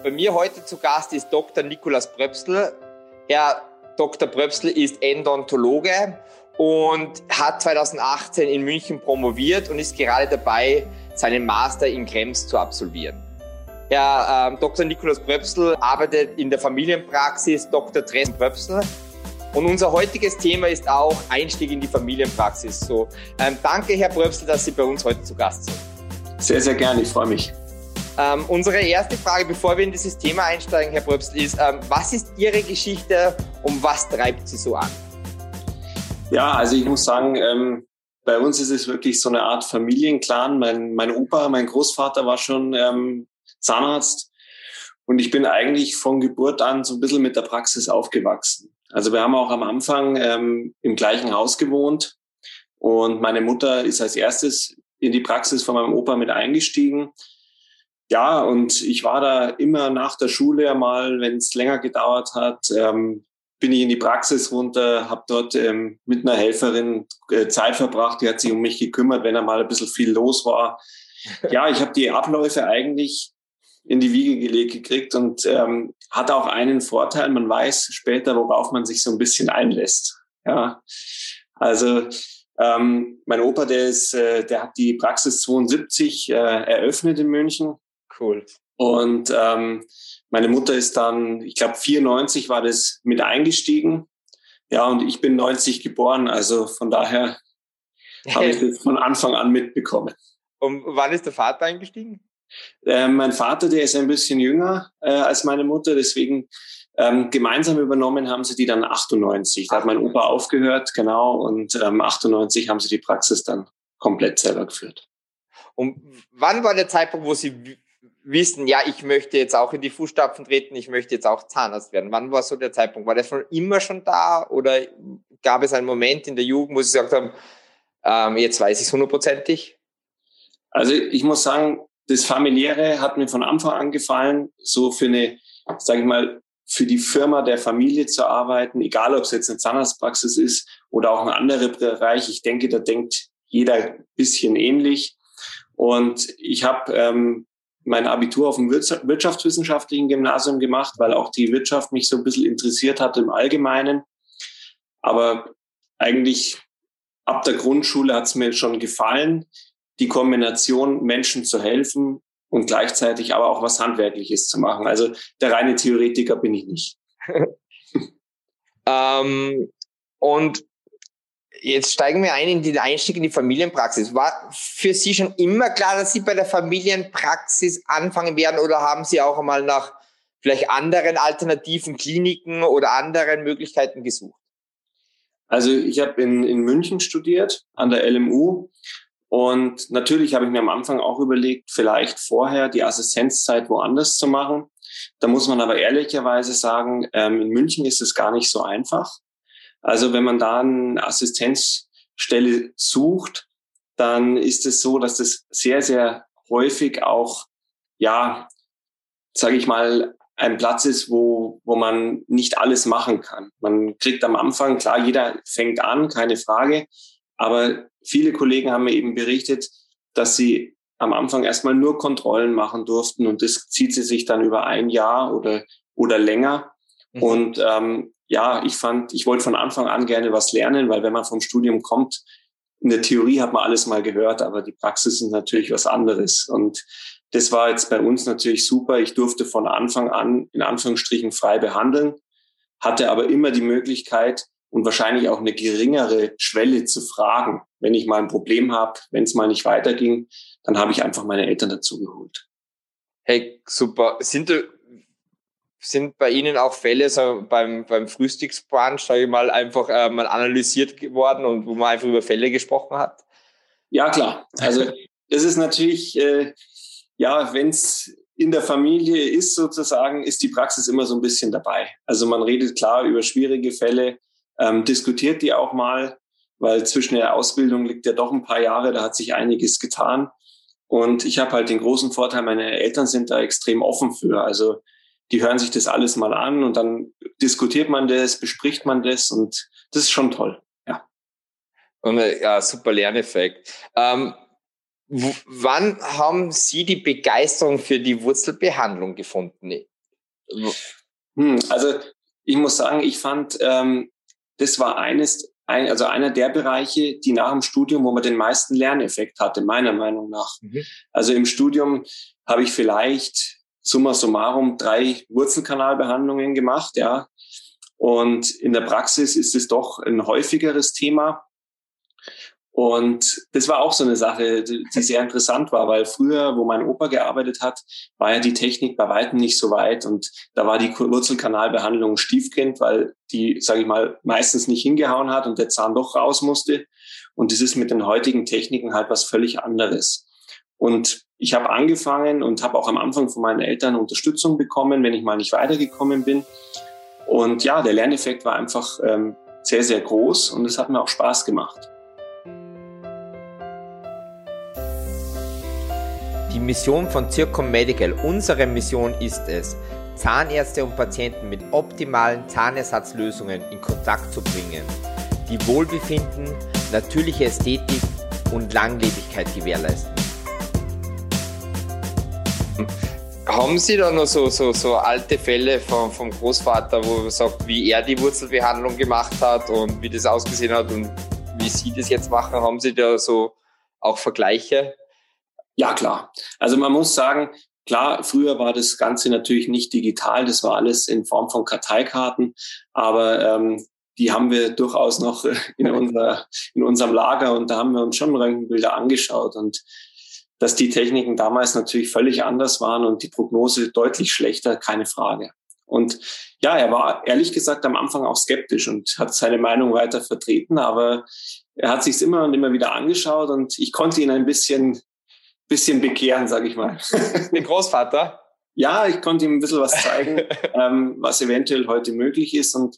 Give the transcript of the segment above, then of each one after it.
Bei mir heute zu Gast ist Dr. Nikolaus Bröpsel. Herr Dr. Bröpsel ist Endontologe und hat 2018 in München promoviert und ist gerade dabei, seinen Master in Krems zu absolvieren. Herr ähm, Dr. Nikolaus Bröpsel arbeitet in der Familienpraxis Dr. Dressen Bröpsel. Und unser heutiges Thema ist auch Einstieg in die Familienpraxis. So, ähm, danke, Herr Bröpsel, dass Sie bei uns heute zu Gast sind. Sehr, sehr gerne, ich freue mich. Ähm, unsere erste Frage, bevor wir in dieses Thema einsteigen, Herr Bröpsel, ist, ähm, was ist Ihre Geschichte und was treibt Sie so an? Ja, also ich muss sagen, ähm, bei uns ist es wirklich so eine Art Familienclan. Mein, mein Opa, mein Großvater war schon ähm, Zahnarzt und ich bin eigentlich von Geburt an so ein bisschen mit der Praxis aufgewachsen. Also wir haben auch am Anfang ähm, im gleichen Haus gewohnt und meine Mutter ist als erstes in die Praxis von meinem Opa mit eingestiegen ja, und ich war da immer nach der Schule mal, wenn es länger gedauert hat, ähm, bin ich in die Praxis runter, habe dort ähm, mit einer Helferin äh, Zeit verbracht, die hat sich um mich gekümmert, wenn da mal ein bisschen viel los war. Ja, ich habe die Abläufe eigentlich in die Wiege gelegt gekriegt und ähm, hat auch einen Vorteil, man weiß später, worauf man sich so ein bisschen einlässt. Ja, also ähm, mein Opa, der ist, äh, der hat die Praxis 72 äh, eröffnet in München Cool. Und ähm, meine Mutter ist dann, ich glaube, 94 war das mit eingestiegen. Ja, und ich bin 90 geboren, also von daher habe ich das von Anfang an mitbekommen. Und wann ist der Vater eingestiegen? Äh, mein Vater, der ist ein bisschen jünger äh, als meine Mutter, deswegen ähm, gemeinsam übernommen haben sie die dann 98. Da hat mein Opa aufgehört, genau, und ähm, 98 haben sie die Praxis dann komplett selber geführt. Und wann war der Zeitpunkt, wo Sie wissen, ja, ich möchte jetzt auch in die Fußstapfen treten, ich möchte jetzt auch Zahnarzt werden. Wann war so der Zeitpunkt? War der schon immer schon da oder gab es einen Moment in der Jugend, wo Sie gesagt haben, ähm, jetzt weiß ich es hundertprozentig? Also ich muss sagen, das Familiäre hat mir von Anfang an gefallen, so für eine, sage ich mal, für die Firma der Familie zu arbeiten, egal ob es jetzt eine Zahnarztpraxis ist oder auch ein anderer Bereich. Ich denke, da denkt jeder ein bisschen ähnlich. Und ich habe ähm, mein Abitur auf dem wirtschaftswissenschaftlichen Gymnasium gemacht, weil auch die Wirtschaft mich so ein bisschen interessiert hat im Allgemeinen. Aber eigentlich ab der Grundschule hat es mir schon gefallen, die Kombination Menschen zu helfen und gleichzeitig aber auch was Handwerkliches zu machen. Also der reine Theoretiker bin ich nicht. ähm, und Jetzt steigen wir ein in den Einstieg in die Familienpraxis. War für Sie schon immer klar, dass Sie bei der Familienpraxis anfangen werden oder haben Sie auch einmal nach vielleicht anderen alternativen Kliniken oder anderen Möglichkeiten gesucht? Also ich habe in, in München studiert an der LMU und natürlich habe ich mir am Anfang auch überlegt, vielleicht vorher die Assistenzzeit woanders zu machen. Da muss man aber ehrlicherweise sagen, ähm, in München ist es gar nicht so einfach. Also wenn man da eine Assistenzstelle sucht, dann ist es so, dass das sehr, sehr häufig auch, ja, sage ich mal, ein Platz ist, wo, wo man nicht alles machen kann. Man kriegt am Anfang, klar, jeder fängt an, keine Frage, aber viele Kollegen haben mir eben berichtet, dass sie am Anfang erstmal nur Kontrollen machen durften und das zieht sie sich dann über ein Jahr oder, oder länger. Mhm. Und ähm, ja, ich fand, ich wollte von Anfang an gerne was lernen, weil wenn man vom Studium kommt, in der Theorie hat man alles mal gehört, aber die Praxis ist natürlich was anderes. Und das war jetzt bei uns natürlich super. Ich durfte von Anfang an in Anführungsstrichen frei behandeln, hatte aber immer die Möglichkeit und wahrscheinlich auch eine geringere Schwelle zu fragen. Wenn ich mal ein Problem habe, wenn es mal nicht weiterging, dann habe ich einfach meine Eltern dazu geholt. Hey, super. Sind sind bei Ihnen auch Fälle so beim, beim Frühstücksbrunch, sage ich mal, einfach äh, mal analysiert geworden und wo man einfach über Fälle gesprochen hat? Ja, klar. Also das ist natürlich, äh, ja, wenn es in der Familie ist sozusagen, ist die Praxis immer so ein bisschen dabei. Also man redet klar über schwierige Fälle, ähm, diskutiert die auch mal, weil zwischen der Ausbildung liegt ja doch ein paar Jahre, da hat sich einiges getan. Und ich habe halt den großen Vorteil, meine Eltern sind da extrem offen für. Also die hören sich das alles mal an und dann diskutiert man das, bespricht man das und das ist schon toll. Ja. Und, äh, ja, super Lerneffekt. Ähm, wann haben Sie die Begeisterung für die Wurzelbehandlung gefunden? Hm, also ich muss sagen, ich fand, ähm, das war eines, ein, also einer der Bereiche, die nach dem Studium, wo man den meisten Lerneffekt hatte, meiner Meinung nach. Mhm. Also im Studium habe ich vielleicht summa summarum drei Wurzelkanalbehandlungen gemacht, ja. Und in der Praxis ist es doch ein häufigeres Thema. Und das war auch so eine Sache, die sehr interessant war, weil früher, wo mein Opa gearbeitet hat, war ja die Technik bei weitem nicht so weit und da war die Wurzelkanalbehandlung Stiefkind, weil die, sage ich mal, meistens nicht hingehauen hat und der Zahn doch raus musste. Und das ist mit den heutigen Techniken halt was völlig anderes. Und ich habe angefangen und habe auch am Anfang von meinen Eltern Unterstützung bekommen, wenn ich mal nicht weitergekommen bin. Und ja, der Lerneffekt war einfach ähm, sehr, sehr groß und es hat mir auch Spaß gemacht. Die Mission von Zircom Medical, unsere Mission ist es, Zahnärzte und Patienten mit optimalen Zahnersatzlösungen in Kontakt zu bringen, die Wohlbefinden, natürliche Ästhetik und Langlebigkeit gewährleisten. Haben Sie da noch so, so, so alte Fälle vom, vom Großvater, wo man sagt, wie er die Wurzelbehandlung gemacht hat und wie das ausgesehen hat und wie Sie das jetzt machen? Haben Sie da so auch Vergleiche? Ja, klar. Also man muss sagen, klar, früher war das Ganze natürlich nicht digital, das war alles in Form von Karteikarten, aber ähm, die haben wir durchaus noch in, unserer, in unserem Lager und da haben wir uns schon Röntgenbilder angeschaut und dass die Techniken damals natürlich völlig anders waren und die Prognose deutlich schlechter, keine Frage. Und ja, er war ehrlich gesagt am Anfang auch skeptisch und hat seine Meinung weiter vertreten, aber er hat sich immer und immer wieder angeschaut und ich konnte ihn ein bisschen bisschen bekehren, sage ich mal. Den Großvater? ja, ich konnte ihm ein bisschen was zeigen, ähm, was eventuell heute möglich ist. Und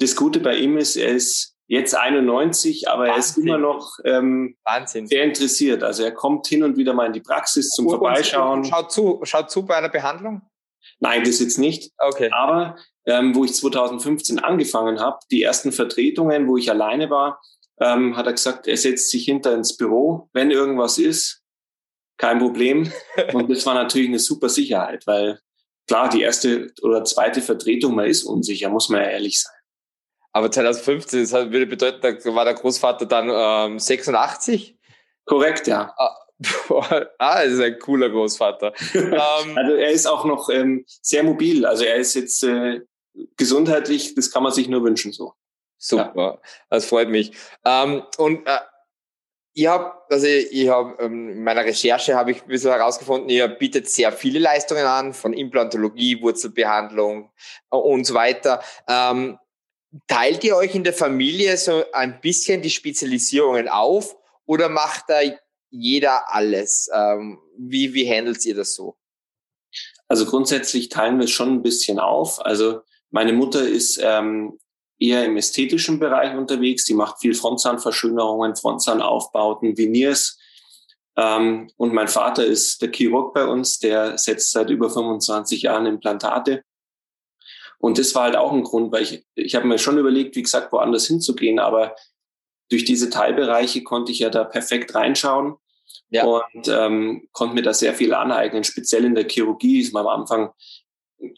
das Gute bei ihm ist, er ist jetzt 91, aber Wahnsinn. er ist immer noch ähm, Wahnsinn. sehr interessiert. Also er kommt hin und wieder mal in die Praxis zum und, Vorbeischauen. Und schaut zu, schaut zu bei einer Behandlung? Nein, das jetzt nicht. Okay. Aber ähm, wo ich 2015 angefangen habe, die ersten Vertretungen, wo ich alleine war, ähm, hat er gesagt, er setzt sich hinter ins Büro, wenn irgendwas ist, kein Problem. Und das war natürlich eine super Sicherheit, weil klar, die erste oder zweite Vertretung, man ist unsicher, muss man ja ehrlich sein. Aber 2015, das würde bedeuten, da war der Großvater dann ähm, 86? Korrekt, ja. Ah, ah, das ist ein cooler Großvater. ähm, also er ist auch noch ähm, sehr mobil. Also er ist jetzt äh, gesundheitlich, das kann man sich nur wünschen so. Super, ja. das freut mich. Ähm, und äh, ich habe, also ich habe ähm, in meiner Recherche habe ich ein bisschen herausgefunden, ihr bietet sehr viele Leistungen an, von Implantologie, Wurzelbehandlung äh, und so weiter. Ähm, teilt ihr euch in der Familie so ein bisschen die Spezialisierungen auf oder macht da jeder alles? Ähm, wie, wie handelt ihr das so? Also grundsätzlich teilen wir es schon ein bisschen auf. Also meine Mutter ist ähm, eher im ästhetischen Bereich unterwegs. Die macht viel Frontzahnverschönerungen, Frontzahnaufbauten, Veneers. Ähm, und mein Vater ist der Chirurg bei uns, der setzt seit über 25 Jahren Implantate. Und das war halt auch ein Grund, weil ich, ich habe mir schon überlegt, wie gesagt, woanders hinzugehen, aber durch diese Teilbereiche konnte ich ja da perfekt reinschauen ja. und ähm, konnte mir da sehr viel aneignen. Speziell in der Chirurgie ist man am Anfang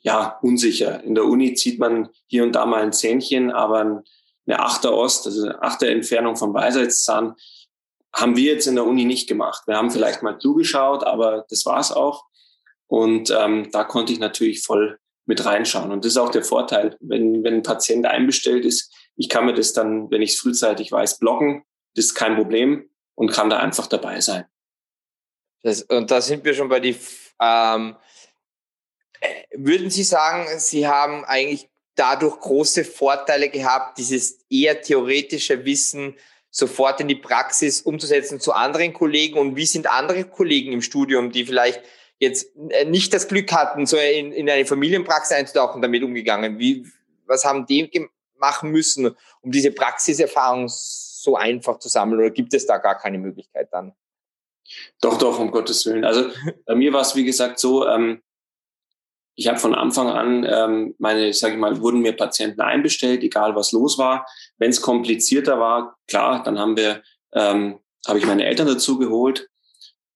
ja, unsicher. In der Uni zieht man hier und da mal ein Zähnchen, aber eine Achter Ost, also eine Achter Entfernung vom Weisheitszahn, haben wir jetzt in der Uni nicht gemacht. Wir haben vielleicht mal zugeschaut, aber das war's auch. Und ähm, da konnte ich natürlich voll mit reinschauen. Und das ist auch der Vorteil, wenn, wenn ein Patient einbestellt ist, ich kann mir das dann, wenn ich es frühzeitig weiß, blocken. Das ist kein Problem und kann da einfach dabei sein. Das, und da sind wir schon bei die ähm, würden Sie sagen, Sie haben eigentlich dadurch große Vorteile gehabt, dieses eher theoretische Wissen sofort in die Praxis umzusetzen zu anderen Kollegen? Und wie sind andere Kollegen im Studium, die vielleicht jetzt äh, nicht das Glück hatten, so in, in eine Familienpraxis einzutauchen, damit umgegangen? Wie, was haben die machen müssen, um diese Praxiserfahrung so einfach zu sammeln? Oder gibt es da gar keine Möglichkeit dann? Doch, doch, um Gottes Willen. Also bei mir war es, wie gesagt, so, ähm, ich habe von Anfang an ähm, meine, sage ich mal, wurden mir Patienten einbestellt, egal was los war. Wenn es komplizierter war, klar, dann haben wir, ähm, habe ich meine Eltern dazu geholt.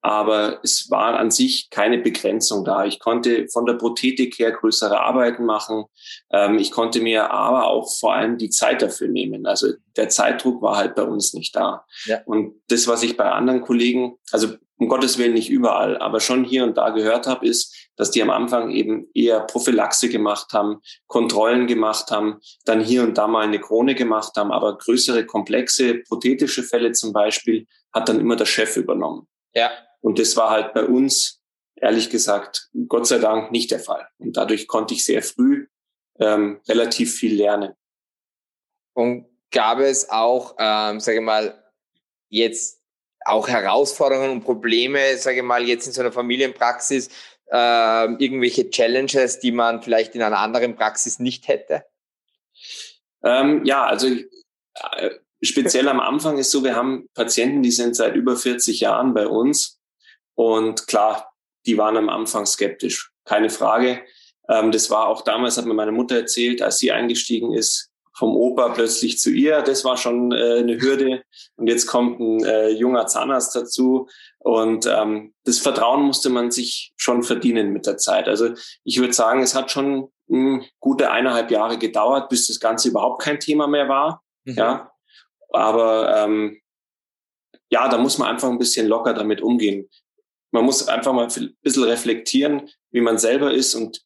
Aber es war an sich keine Begrenzung da. Ich konnte von der Prothetik her größere Arbeiten machen. Ähm, ich konnte mir aber auch vor allem die Zeit dafür nehmen. Also der Zeitdruck war halt bei uns nicht da. Ja. Und das, was ich bei anderen Kollegen, also um Gottes Willen nicht überall, aber schon hier und da gehört habe, ist, dass die am Anfang eben eher Prophylaxe gemacht haben, Kontrollen gemacht haben, dann hier und da mal eine Krone gemacht haben, aber größere, komplexe, prothetische Fälle zum Beispiel hat dann immer der Chef übernommen. Ja. Und das war halt bei uns, ehrlich gesagt, Gott sei Dank nicht der Fall. Und dadurch konnte ich sehr früh ähm, relativ viel lernen. Und gab es auch, ähm, sage ich mal, jetzt auch Herausforderungen und Probleme, sage ich mal, jetzt in so einer Familienpraxis, äh, irgendwelche Challenges, die man vielleicht in einer anderen Praxis nicht hätte? Ähm, ja, also äh, speziell am Anfang ist so, wir haben Patienten, die sind seit über 40 Jahren bei uns und klar, die waren am Anfang skeptisch, keine Frage. Ähm, das war auch damals, hat mir meine Mutter erzählt, als sie eingestiegen ist, vom Opa plötzlich zu ihr. Das war schon äh, eine Hürde. Und jetzt kommt ein äh, junger Zahnarzt dazu. Und ähm, das Vertrauen musste man sich schon verdienen mit der Zeit. Also ich würde sagen, es hat schon mh, hm, gute eineinhalb Jahre gedauert, bis das Ganze überhaupt kein Thema mehr war. Mhm. Ja. Aber ähm, ja, da muss man einfach ein bisschen locker damit umgehen man muss einfach mal ein bisschen reflektieren, wie man selber ist. Und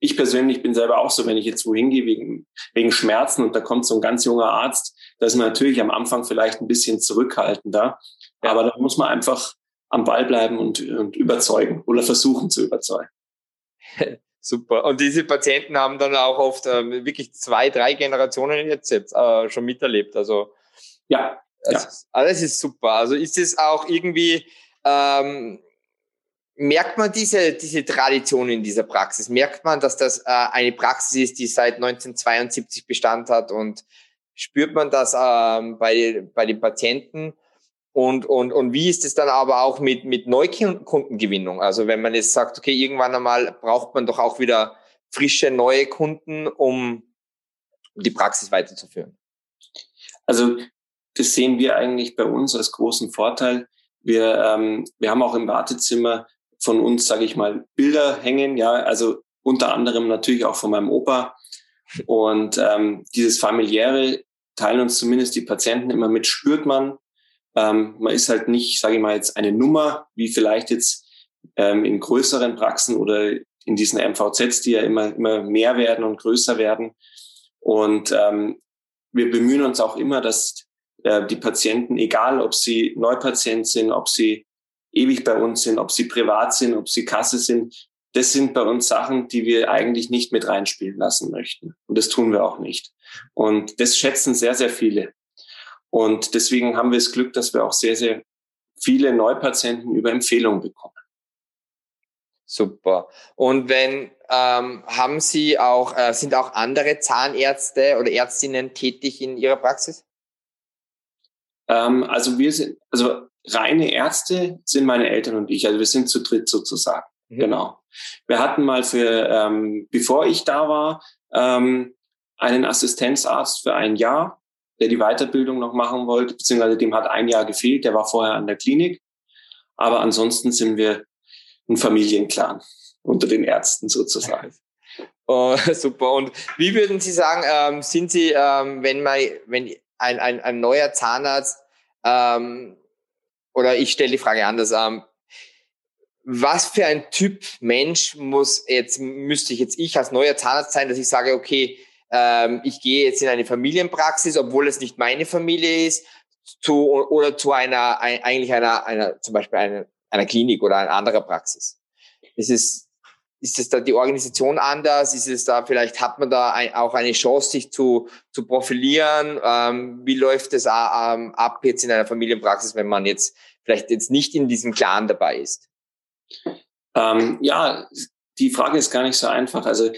ich persönlich bin selber auch so, wenn ich jetzt wohin gehe wegen, wegen Schmerzen und da kommt so ein ganz junger Arzt, da ist man natürlich am Anfang vielleicht ein bisschen zurückhaltender. Ja. Aber da muss man einfach am Ball bleiben und, und überzeugen oder versuchen zu überzeugen. Super. Und diese Patienten haben dann auch oft äh, wirklich zwei, drei Generationen jetzt, jetzt äh, schon miterlebt. Also ja, also, ja. alles ist super. Also ist es auch irgendwie ähm, merkt man diese, diese Tradition in dieser Praxis? Merkt man, dass das äh, eine Praxis ist, die seit 1972 Bestand hat und spürt man das ähm, bei, bei den Patienten? Und, und, und wie ist es dann aber auch mit, mit Neukundengewinnung? Also wenn man jetzt sagt, okay, irgendwann einmal braucht man doch auch wieder frische neue Kunden, um die Praxis weiterzuführen. Also das sehen wir eigentlich bei uns als großen Vorteil. Wir, ähm, wir haben auch im Wartezimmer von uns, sage ich mal, Bilder hängen, ja, also unter anderem natürlich auch von meinem Opa. Und ähm, dieses familiäre teilen uns zumindest die Patienten immer mit, spürt man. Ähm, man ist halt nicht, sage ich mal, jetzt eine Nummer, wie vielleicht jetzt ähm, in größeren Praxen oder in diesen MVZs, die ja immer, immer mehr werden und größer werden. Und ähm, wir bemühen uns auch immer, dass äh, die Patienten, egal ob sie Neupatient sind, ob sie ewig bei uns sind, ob sie privat sind, ob sie Kasse sind. Das sind bei uns Sachen, die wir eigentlich nicht mit reinspielen lassen möchten. Und das tun wir auch nicht. Und das schätzen sehr, sehr viele. Und deswegen haben wir das Glück, dass wir auch sehr, sehr viele Neupatienten über Empfehlungen bekommen. Super. Und wenn ähm, haben Sie auch äh, sind auch andere Zahnärzte oder Ärztinnen tätig in Ihrer Praxis? Ähm, also wir sind, also reine Ärzte sind meine Eltern und ich. Also wir sind zu dritt sozusagen. Mhm. Genau. Wir hatten mal für, ähm, bevor ich da war, ähm, einen Assistenzarzt für ein Jahr, der die Weiterbildung noch machen wollte, beziehungsweise dem hat ein Jahr gefehlt, der war vorher an der Klinik. Aber ansonsten sind wir ein Familienclan unter den Ärzten sozusagen. Oh, super. Und wie würden Sie sagen, ähm, sind Sie, ähm, wenn man, wenn ein, ein, ein neuer Zahnarzt ähm, oder ich stelle die Frage anders. Ähm, was für ein Typ Mensch muss jetzt, müsste ich jetzt ich als neuer Zahnarzt sein, dass ich sage, okay, ähm, ich gehe jetzt in eine Familienpraxis, obwohl es nicht meine Familie ist, zu, oder zu einer, ein, eigentlich einer, einer, zum Beispiel einer, einer Klinik oder einer anderen Praxis. Ist es, ist es da die Organisation anders? Ist es da, vielleicht hat man da auch eine Chance, sich zu, zu profilieren? Ähm, wie läuft es ähm, ab jetzt in einer Familienpraxis, wenn man jetzt vielleicht jetzt nicht in diesem Clan dabei ist? Ähm, ja, die Frage ist gar nicht so einfach. Also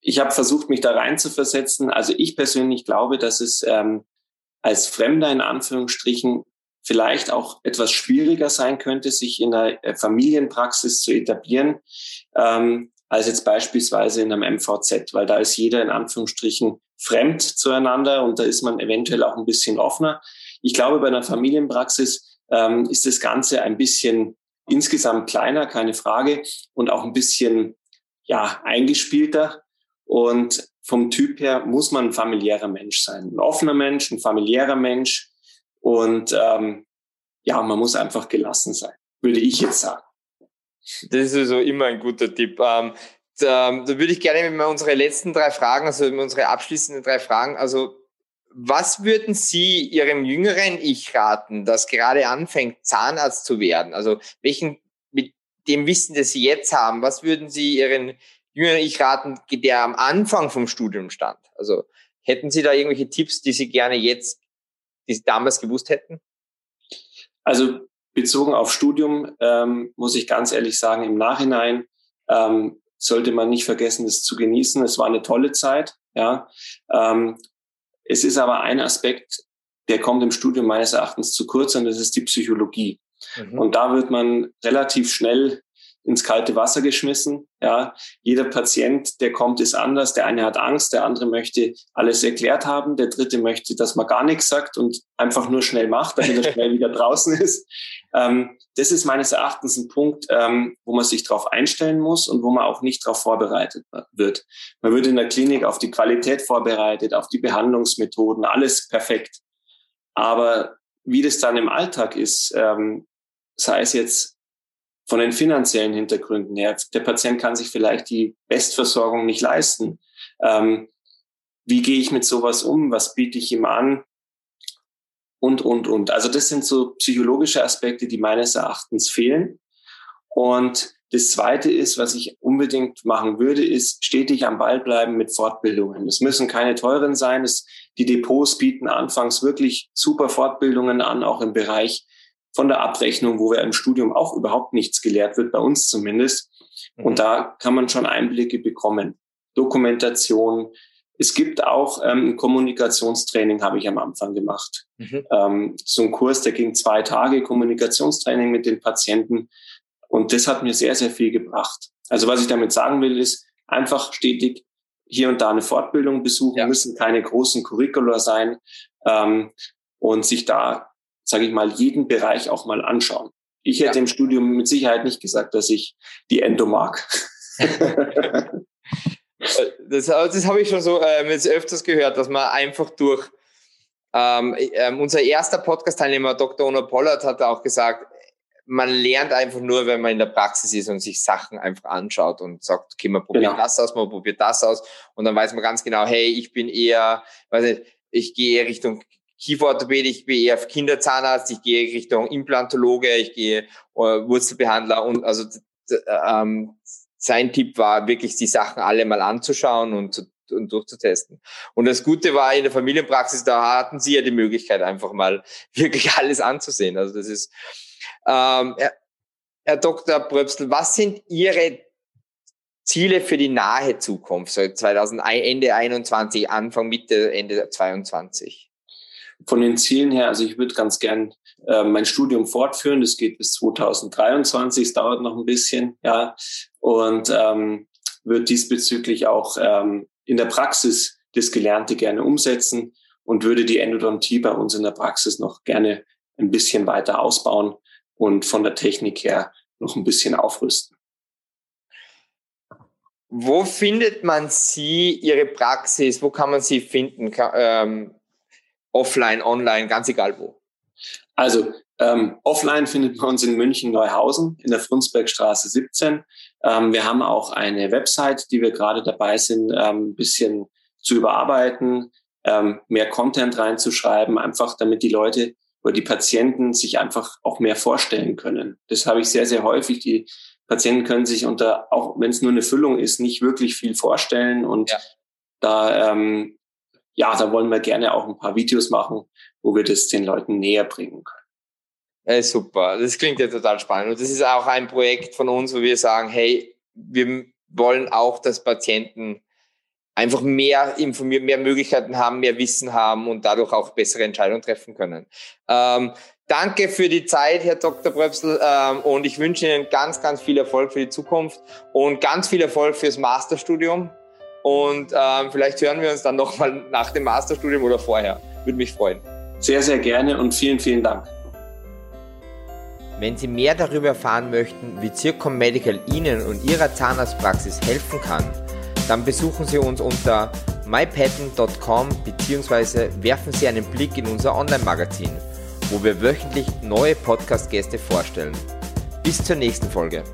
ich habe versucht, mich da rein zu versetzen. Also ich persönlich glaube, dass es ähm, als Fremder in Anführungsstrichen vielleicht auch etwas schwieriger sein könnte, sich in der äh, Familienpraxis zu etablieren, ähm, als jetzt beispielsweise in einem MVZ, weil da ist jeder in Anführungsstrichen fremd zueinander und da ist man eventuell auch ein bisschen offener. Ich glaube, bei einer Familienpraxis ähm, ist das Ganze ein bisschen insgesamt kleiner, keine Frage, und auch ein bisschen ja eingespielter. Und vom Typ her muss man ein familiärer Mensch sein, ein offener Mensch, ein familiärer Mensch. Und ähm, ja, man muss einfach gelassen sein, würde ich jetzt sagen. Das ist also immer ein guter Tipp. Ähm, da, da würde ich gerne mit unsere letzten drei Fragen, also unsere abschließenden drei Fragen, also was würden Sie Ihrem jüngeren Ich raten, das gerade anfängt, Zahnarzt zu werden? Also welchen, mit dem Wissen, das Sie jetzt haben, was würden Sie Ihren jüngeren Ich raten, der am Anfang vom Studium stand? Also hätten Sie da irgendwelche Tipps, die Sie gerne jetzt, die Sie damals gewusst hätten? Also bezogen auf Studium ähm, muss ich ganz ehrlich sagen, im Nachhinein ähm, sollte man nicht vergessen, es zu genießen. Es war eine tolle Zeit. Ja, ähm, es ist aber ein Aspekt, der kommt im Studium meines Erachtens zu kurz und das ist die Psychologie. Mhm. Und da wird man relativ schnell ins kalte Wasser geschmissen. Ja, jeder Patient, der kommt, ist anders. Der eine hat Angst, der andere möchte alles erklärt haben, der dritte möchte, dass man gar nichts sagt und einfach nur schnell macht, damit er schnell wieder draußen ist. Ähm, das ist meines Erachtens ein Punkt, ähm, wo man sich darauf einstellen muss und wo man auch nicht darauf vorbereitet wird. Man wird in der Klinik auf die Qualität vorbereitet, auf die Behandlungsmethoden, alles perfekt. Aber wie das dann im Alltag ist, ähm, sei es jetzt von den finanziellen Hintergründen her. Der Patient kann sich vielleicht die Bestversorgung nicht leisten. Ähm, wie gehe ich mit sowas um? Was biete ich ihm an? Und, und, und. Also das sind so psychologische Aspekte, die meines Erachtens fehlen. Und das Zweite ist, was ich unbedingt machen würde, ist stetig am Ball bleiben mit Fortbildungen. Es müssen keine teuren sein. Es, die Depots bieten anfangs wirklich super Fortbildungen an, auch im Bereich von der Abrechnung, wo wir im Studium auch überhaupt nichts gelehrt wird, bei uns zumindest. Und mhm. da kann man schon Einblicke bekommen. Dokumentation. Es gibt auch ähm, ein Kommunikationstraining, habe ich am Anfang gemacht. Mhm. Ähm, so ein Kurs, der ging zwei Tage, Kommunikationstraining mit den Patienten. Und das hat mir sehr, sehr viel gebracht. Also was ich damit sagen will, ist einfach stetig hier und da eine Fortbildung besuchen, ja. müssen keine großen Curricula sein ähm, und sich da sage ich mal, jeden Bereich auch mal anschauen. Ich hätte ja. im Studium mit Sicherheit nicht gesagt, dass ich die Endo mag. das, das habe ich schon so ähm, jetzt öfters gehört, dass man einfach durch ähm, ähm, unser erster Podcast-Teilnehmer, Dr. Ono Pollard, hat auch gesagt, man lernt einfach nur, wenn man in der Praxis ist und sich Sachen einfach anschaut und sagt, okay, man probiert genau. das aus, man probiert das aus und dann weiß man ganz genau, hey, ich bin eher, weiß nicht, ich gehe Richtung Kieferorthopäde, ich gehe eher Kinderzahnarzt, ich gehe Richtung Implantologe, ich gehe äh, Wurzelbehandler und also ähm, sein Tipp war wirklich die Sachen alle mal anzuschauen und, zu, und durchzutesten. Und das Gute war in der Familienpraxis, da hatten sie ja die Möglichkeit einfach mal wirklich alles anzusehen. Also das ist, ähm, Herr, Herr Dr. Bröpsel, was sind Ihre Ziele für die nahe Zukunft, so 2000, Ende 21, Anfang, Mitte, Ende 22? Von den Zielen her, also ich würde ganz gern äh, mein Studium fortführen. Das geht bis 2023, es dauert noch ein bisschen, ja. Und ähm, würde diesbezüglich auch ähm, in der Praxis das Gelernte gerne umsetzen und würde die Endodontie bei uns in der Praxis noch gerne ein bisschen weiter ausbauen und von der Technik her noch ein bisschen aufrüsten. Wo findet man Sie, Ihre Praxis? Wo kann man Sie finden? Ähm, offline, online, ganz egal wo? Also ähm, offline findet man uns in München Neuhausen in der Frundsbergstraße 17. Ähm, wir haben auch eine Website, die wir gerade dabei sind, ähm, ein bisschen zu überarbeiten, ähm, mehr Content reinzuschreiben, einfach damit die Leute oder die Patienten sich einfach auch mehr vorstellen können. Das habe ich sehr, sehr häufig. Die Patienten können sich unter, auch wenn es nur eine Füllung ist, nicht wirklich viel vorstellen. Und ja. da ähm, ja, da wollen wir gerne auch ein paar Videos machen, wo wir das den Leuten näher bringen können. Hey, super, das klingt ja total spannend. Und das ist auch ein Projekt von uns, wo wir sagen, hey, wir wollen auch, dass Patienten einfach mehr informiert, mehr Möglichkeiten haben, mehr Wissen haben und dadurch auch bessere Entscheidungen treffen können. Ähm, danke für die Zeit, Herr Dr. Bröpsel, ähm, und ich wünsche Ihnen ganz, ganz viel Erfolg für die Zukunft und ganz viel Erfolg fürs Masterstudium. Und ähm, vielleicht hören wir uns dann nochmal nach dem Masterstudium oder vorher. Würde mich freuen. Sehr, sehr gerne und vielen, vielen Dank. Wenn Sie mehr darüber erfahren möchten, wie Zircom Medical Ihnen und Ihrer Zahnarztpraxis helfen kann, dann besuchen Sie uns unter mypatent.com bzw. werfen Sie einen Blick in unser Online-Magazin, wo wir wöchentlich neue Podcast-Gäste vorstellen. Bis zur nächsten Folge.